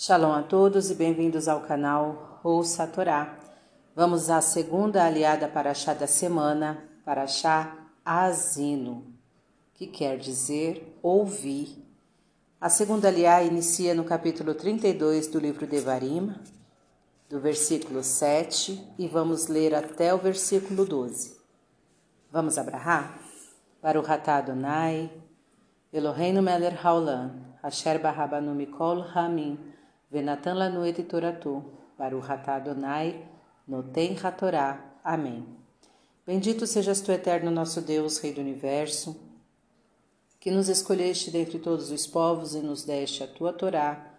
Shalom a todos e bem-vindos ao canal Ouça a Torá. Vamos à segunda aliada para chá da semana, para chá Azino, que quer dizer ouvir. A segunda aliá inicia no capítulo 32 do livro de Varim, do versículo 7, e vamos ler até o versículo 12. Vamos abrahar? Para o Ratá Adonai, Eloheinu Meler Haolam, Asher Barabanu Mikol Hamim, Venatan lanu et toratu, baru hatá Adonai, noten hatorá. Amém. Bendito sejas tu, eterno nosso Deus, Rei do Universo, que nos escolheste dentre todos os povos e nos deste a tua Torá.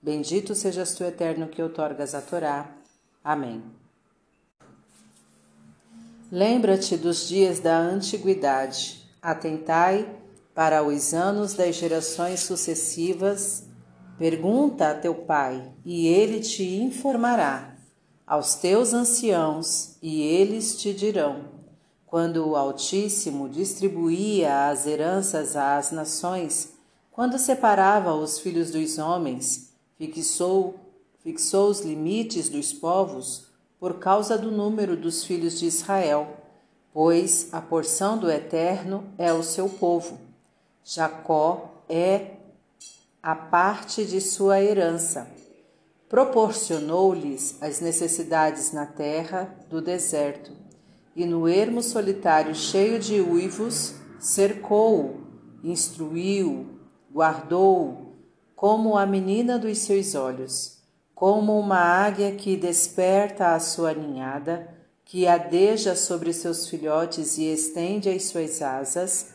Bendito sejas tu, eterno, que outorgas a Torá. Amém. Lembra-te dos dias da antiguidade. Atentai para os anos das gerações sucessivas Pergunta a teu pai, e ele te informará, aos teus anciãos, e eles te dirão. Quando o Altíssimo distribuía as heranças às nações, quando separava os filhos dos homens, fixou, fixou os limites dos povos por causa do número dos filhos de Israel, pois a porção do Eterno é o seu povo. Jacó é a parte de sua herança. Proporcionou-lhes as necessidades na terra do deserto, e no ermo solitário cheio de uivos, cercou-o, instruiu, guardou-o, como a menina dos seus olhos, como uma águia que desperta a sua ninhada, que adeja sobre seus filhotes e estende as suas asas,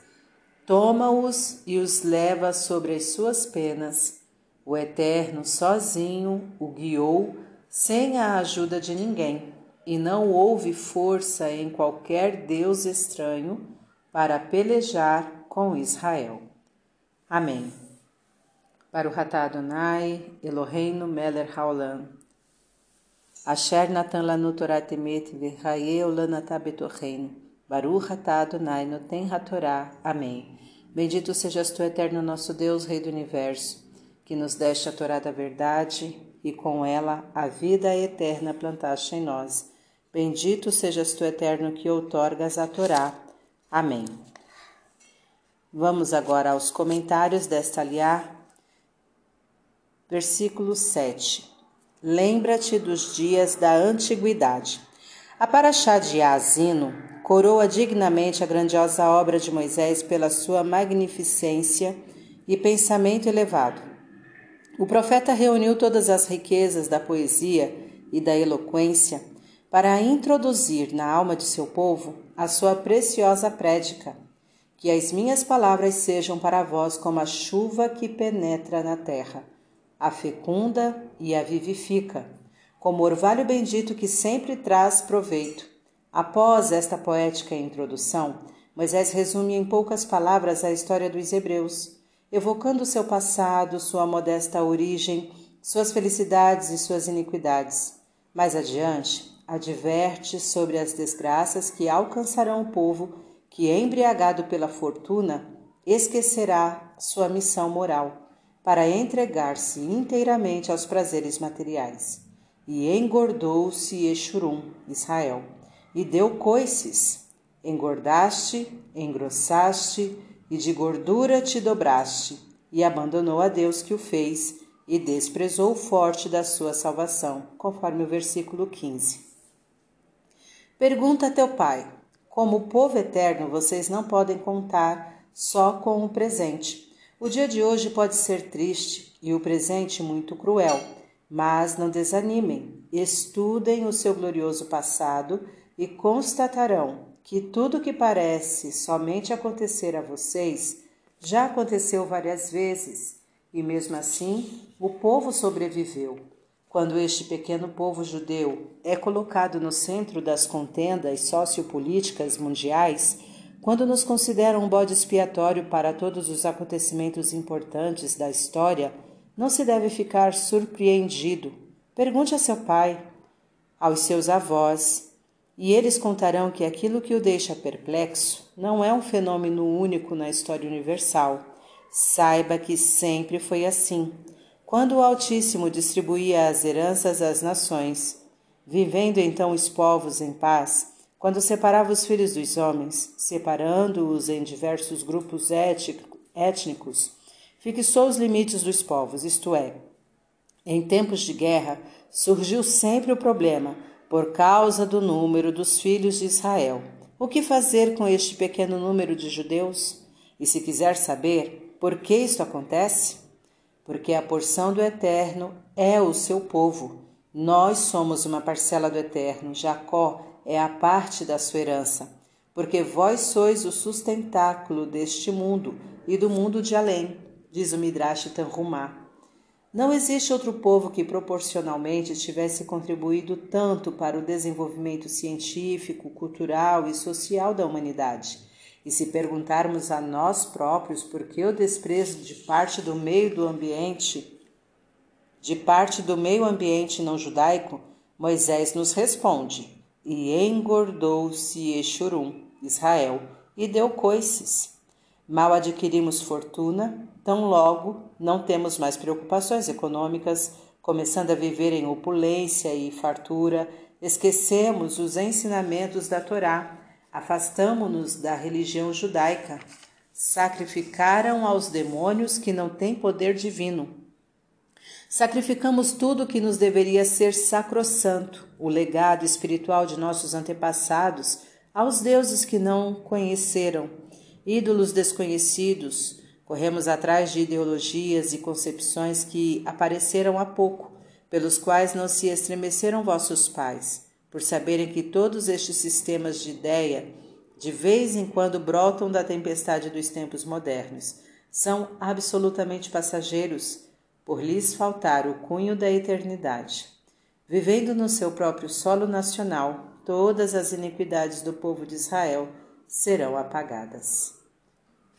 toma-os e os leva sobre as suas penas. O Eterno sozinho o guiou, sem a ajuda de ninguém, e não houve força em qualquer Deus estranho para pelejar com Israel. Amém. Para o Ratá Adonai, Eloheinu Meler Haolam. Asher Natan Lanu Lanatá Betorreino. Baruch Ratá Adonai Noten Hatorá. Amém. Bendito sejas tu, eterno nosso Deus, Rei do Universo, que nos deste a Torá da verdade e com ela a vida eterna plantaste em nós. Bendito sejas tu, eterno, que outorgas a Torá. Amém. Vamos agora aos comentários desta aliá. Versículo 7. Lembra-te dos dias da antiguidade. A Paraxá de Azino coroa dignamente a grandiosa obra de Moisés pela sua magnificência e pensamento elevado. O profeta reuniu todas as riquezas da poesia e da eloquência para introduzir na alma de seu povo a sua preciosa prédica. Que as minhas palavras sejam para vós como a chuva que penetra na terra, a fecunda e a vivifica, como orvalho bendito que sempre traz proveito Após esta poética introdução, Moisés resume em poucas palavras a história dos hebreus, evocando seu passado, sua modesta origem, suas felicidades e suas iniquidades. Mais adiante, adverte sobre as desgraças que alcançarão o povo que, embriagado pela fortuna, esquecerá sua missão moral para entregar-se inteiramente aos prazeres materiais. E engordou-se Exurum, Israel e deu coices. Engordaste, engrossaste, e de gordura te dobraste, e abandonou a Deus que o fez, e desprezou o forte da sua salvação, conforme o versículo 15. Pergunta a teu pai: Como povo eterno, vocês não podem contar só com o presente. O dia de hoje pode ser triste e o presente muito cruel, mas não desanimem. Estudem o seu glorioso passado e constatarão que tudo que parece somente acontecer a vocês já aconteceu várias vezes, e mesmo assim o povo sobreviveu. Quando este pequeno povo judeu é colocado no centro das contendas sociopolíticas mundiais, quando nos consideram um bode expiatório para todos os acontecimentos importantes da história, não se deve ficar surpreendido. Pergunte a seu pai, aos seus avós, e eles contarão que aquilo que o deixa perplexo não é um fenômeno único na história universal. Saiba que sempre foi assim. quando o Altíssimo distribuía as heranças às nações, vivendo então os povos em paz, quando separava os filhos dos homens, separando-os em diversos grupos étnicos, fixou os limites dos povos, isto é, em tempos de guerra surgiu sempre o problema por causa do número dos filhos de Israel. O que fazer com este pequeno número de judeus? E se quiser saber por que isto acontece, porque a porção do Eterno é o seu povo. Nós somos uma parcela do Eterno, Jacó é a parte da sua herança, porque vós sois o sustentáculo deste mundo e do mundo de além, diz o Midrash Tanhumá. Não existe outro povo que proporcionalmente tivesse contribuído tanto para o desenvolvimento científico, cultural e social da humanidade. E se perguntarmos a nós próprios por que o desprezo de parte do meio do ambiente, de parte do meio ambiente não judaico, Moisés nos responde: E engordou-se Exurum, Israel, e deu coices. Mal adquirimos fortuna, tão logo não temos mais preocupações econômicas, começando a viver em opulência e fartura, esquecemos os ensinamentos da Torá afastamo-nos da religião judaica. Sacrificaram aos demônios que não têm poder divino. Sacrificamos tudo que nos deveria ser sacrossanto, o legado espiritual de nossos antepassados, aos deuses que não conheceram, ídolos desconhecidos. Corremos atrás de ideologias e concepções que apareceram há pouco, pelos quais não se estremeceram vossos pais por saberem que todos estes sistemas de ideia de vez em quando brotam da tempestade dos tempos modernos, são absolutamente passageiros, por lhes faltar o cunho da eternidade. Vivendo no seu próprio solo nacional, todas as iniquidades do povo de Israel serão apagadas.